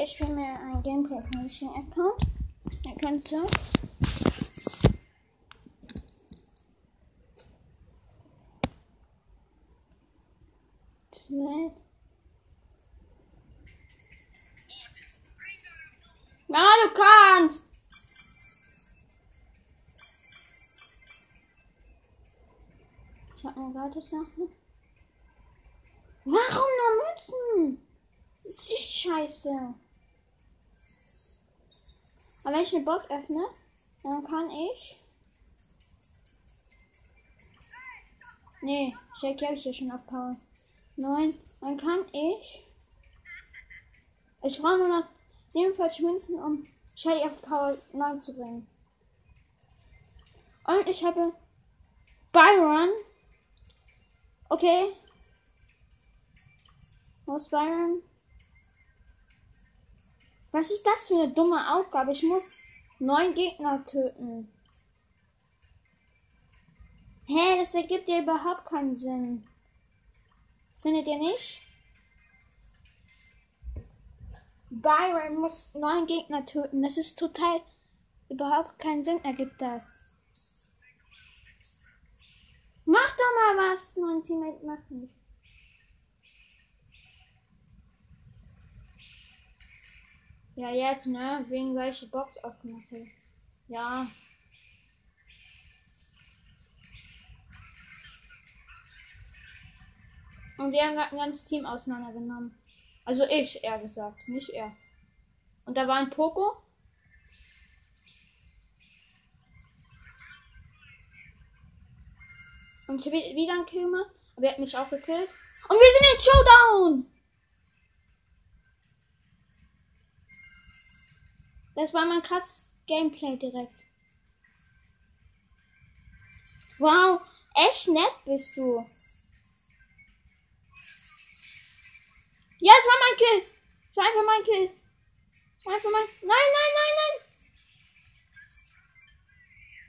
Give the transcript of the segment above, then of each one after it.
Jetzt spielen wir ein Gameplay von dem Account. Dann kannst du. Schnell. Ja, du kannst! Ich hab nur Gratis-Sachen. Warum nur Mützen? Das ist scheiße. Aber wenn ich eine Box öffne, dann kann ich. Nee, Jackie habe ich ja schon auf Power. Nein, dann kann ich. Ich brauche nur noch 47 Münzen, um Shelly auf Power 9 zu bringen. Und ich habe Byron. Okay. Wo ist Byron? Was ist das für eine dumme Aufgabe? Ich muss neun Gegner töten. Hä, das ergibt ja überhaupt keinen Sinn. Findet ihr nicht? Byron muss neun Gegner töten. Das ist total überhaupt keinen Sinn, ergibt das. Mach doch mal was! Mein Teammate macht nichts. Ja, jetzt, ne? Wegen welche Box aufgemacht hat. Ja. Und wir haben ein ganzes Team auseinandergenommen. Also ich, eher gesagt, nicht er. Und da war ein Poco. Und ich habe wieder einen Kill gemacht. Aber er hat mich auch gekillt. Und wir sind in Showdown! Das war mein krasses Gameplay direkt. Wow, echt nett bist du. Ja, es war mein Kill. Es war einfach mein Kill. Es war einfach mein. Nein, nein, nein, nein.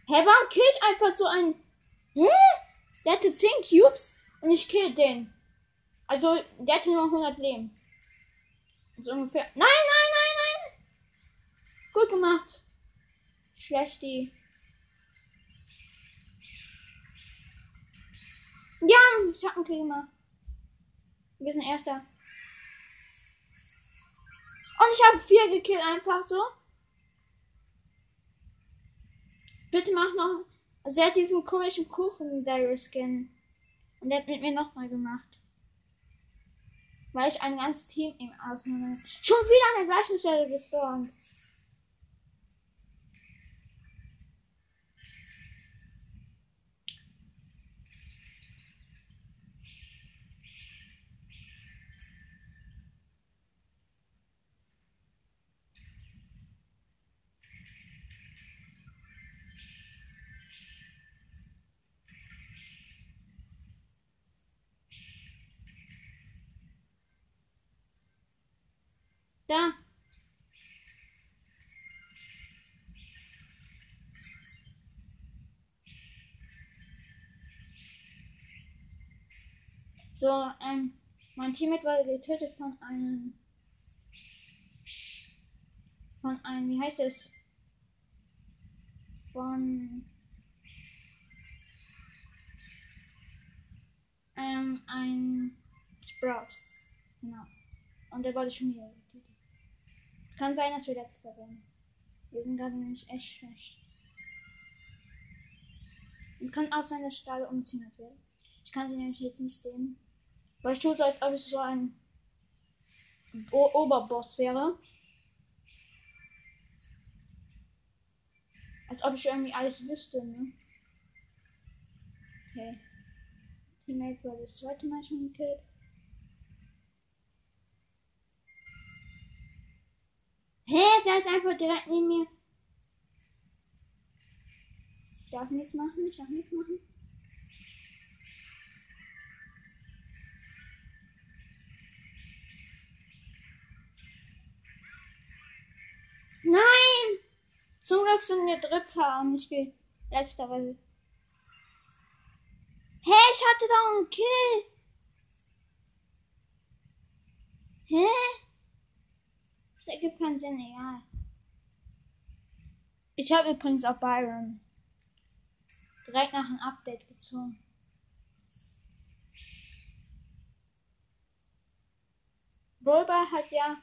Hä, hey, warum kill ich einfach so einen. Hä? Der hatte 10 Cubes und ich kill den. Also, der hatte nur 100 Leben. So ungefähr. Nein, nein, nein, nein. Gut gemacht. Schlecht die. Ja, ich hab einen Kill gemacht. Wir sind Erster. Und ich habe vier gekillt, einfach so. Bitte mach noch. Also er hat diesen komischen Kuchen Skin. Und der hat mit mir nochmal gemacht. Weil ich ein ganzes Team ihm ausnehme. Schon wieder an der gleichen Stelle gespawnt. Da. So, ähm, mein Teammate wurde getötet von einem, von einem, wie heißt es? Von, ähm, ein Sprout. Genau. Und der wurde schon getötet. Kann sein, dass wir letzter werden. Wir sind gerade nämlich echt schlecht. Es kann auch sein, dass Stahl umziehen wird. Ich kann sie nämlich jetzt nicht sehen. Weil ich tue so, als ob ich so ein o Oberboss wäre. Als ob ich irgendwie alles wüsste, ne? Okay. Teammate wurde das zweite Mal schon gekillt. Hä, hey, der ist einfach direkt neben mir. Ich darf nichts machen, ich darf nichts machen. Nein! Zum Glück sind wir Dritter und ich bin letzter, weil. Hä, hey, ich hatte da einen Kill! Hä? Das ergibt keinen Sinn, egal. Ich habe übrigens auch Byron direkt nach einem Update gezogen. Bulba hat ja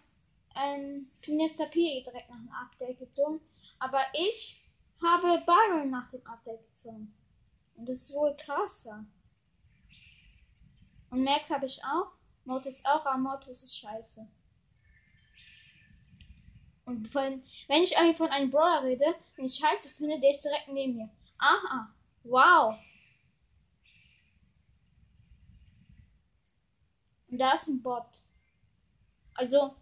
Mr. P direkt nach dem Update gezogen, aber ich habe Byron nach dem Update gezogen. Und das ist wohl krasser. Und Max habe ich auch. Mortis auch, aber Mortis ist scheiße. Und von, wenn ich irgendwie von einem Brawler rede, den ich scheiße finde, der ist direkt neben mir. Aha. Wow. Und da ist ein Bot. Also.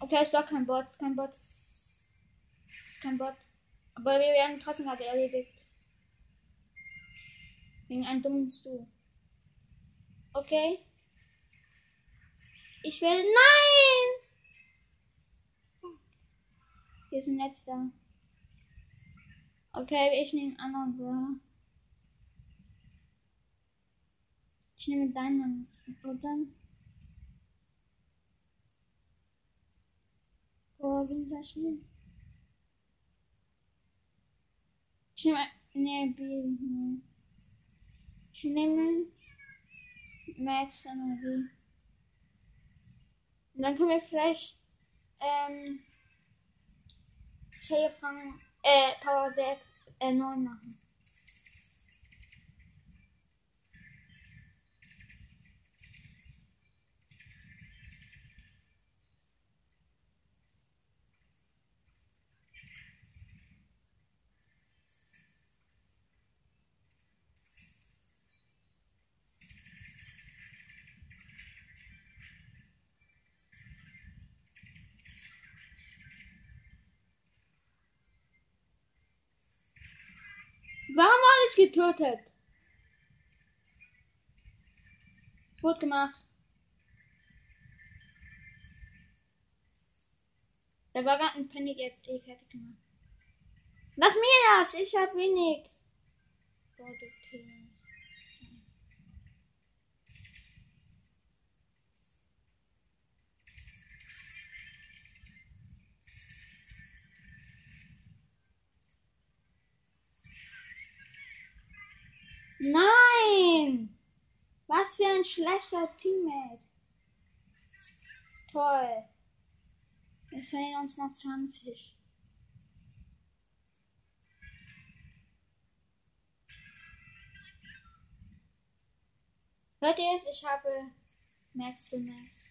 Okay, ist doch kein Bot, ist kein Bot. Ist kein Bot. Aber wir werden trotzdem gerade erledigt. Wegen einem dummen Stuhl. Okay. Ich will. Nein! Hier ist ein letzter. Okay, ich nehme anderen Brawler. Ich nehme deinen oder? Oh, wen soll ich nehmen? Ich nehme. Nee, Bill. Nee. Ich nehme. Max Energie. Und dann können wir vielleicht. Ähm. Shell fangen. Äh, Power 6. Äh, 9 machen. Alles getötet? Gut gemacht. Da war gerade ein hat die fertig gemacht. Lass mir das, ich hab wenig. Produkte. Nein! Was für ein schlechter Teammate. Toll. Wir fehlen uns noch 20. Hört ihr es? Ich habe Max gemerkt.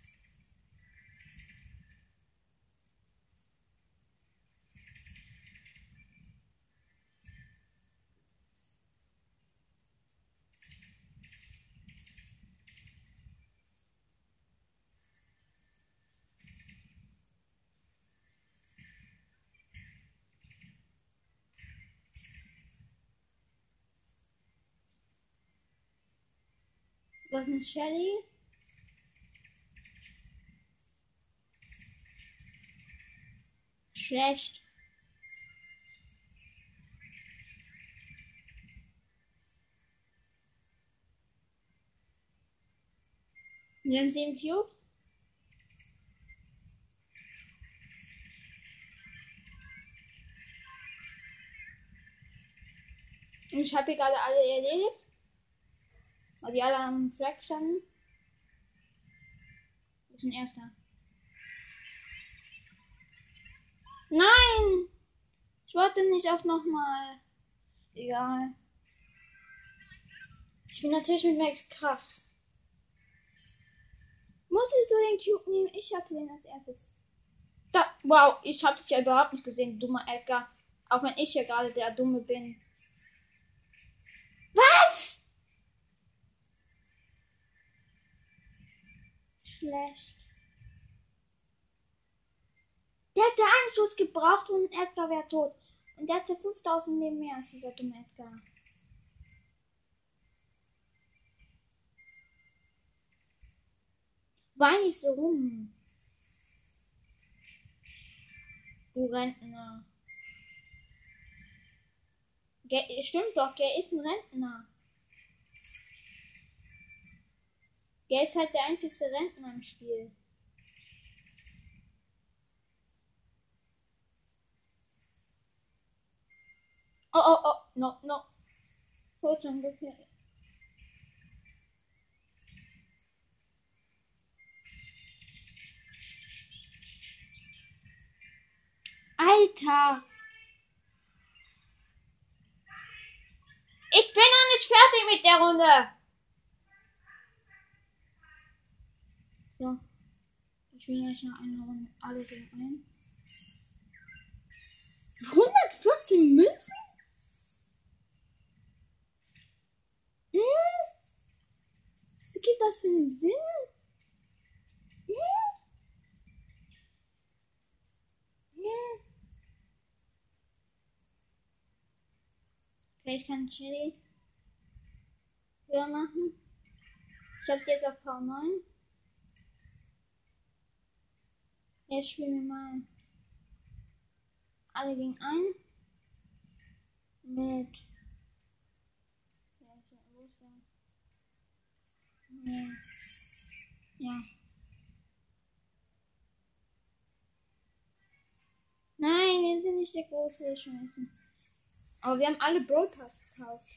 Ist Shelly? Schlecht. Wir haben sieben Cubes. Ich habe hier gerade alle erledigt. Weil die alle am Fleck standen. Das ist ein erster. Nein! Ich wollte nicht auf nochmal. Egal. Ich bin natürlich mit Max krass. Muss ich so den Cube nehmen? Ich hatte den als erstes. Da, wow, ich habe dich ja überhaupt nicht gesehen, dummer Edgar. Auch wenn ich ja gerade der Dumme bin. Was? Schlecht. Der hätte einen Schuss gebraucht und Edgar wäre tot. Und der hatte 5000 Leben mehr als dieser dumme Edgar. Wein nicht so rum. Du Rentner. Der, stimmt doch, der ist ein Rentner. Der ist halt der einzigste Rentner im Spiel. Oh, oh, oh, no, no. Gut, zum Glück. Alter! Ich bin noch nicht fertig mit der Runde. So. Ich will jetzt noch eine Runde alle gegen ein. 114 Münzen? Äh? Was gibt das für einen Sinn? Äh? Äh? Vielleicht kann Chili höher machen. Ich hab's jetzt auf V9. Jetzt spielen wir mal alle gegen ein. Mit. Ja. Nein, wir sind nicht der große Schmeißen. Aber wir haben alle Brawl gekauft.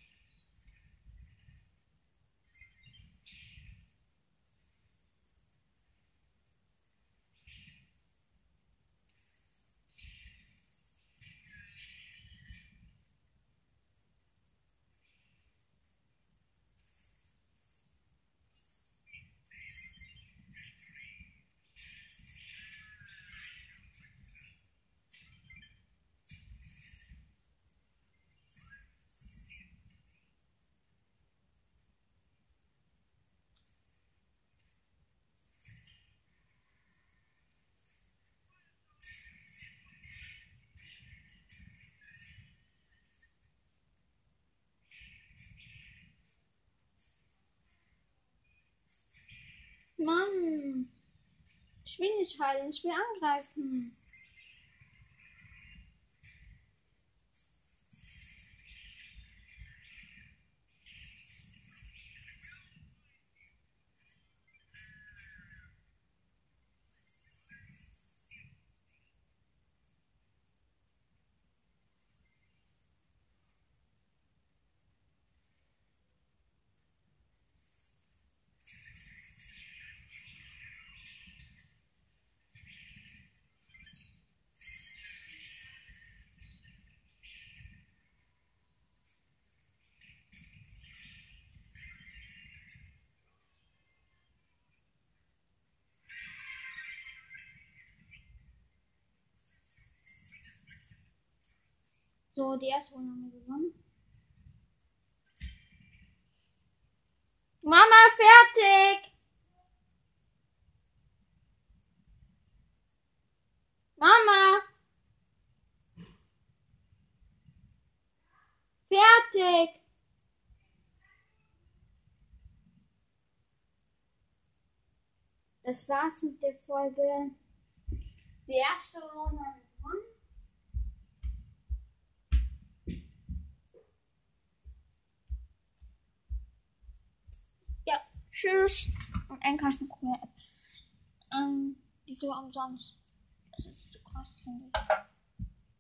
Ich will nicht will angreifen. So, die erste Runde haben wir gewonnen. Mama, fertig! Mama! Fertig! Das war's mit der Folge. Die erste Runde haben wir gewonnen. Tschüss. Und Enka ist eine coole App. Ähm, die ist so umsonst. Das ist so krass, finde ich.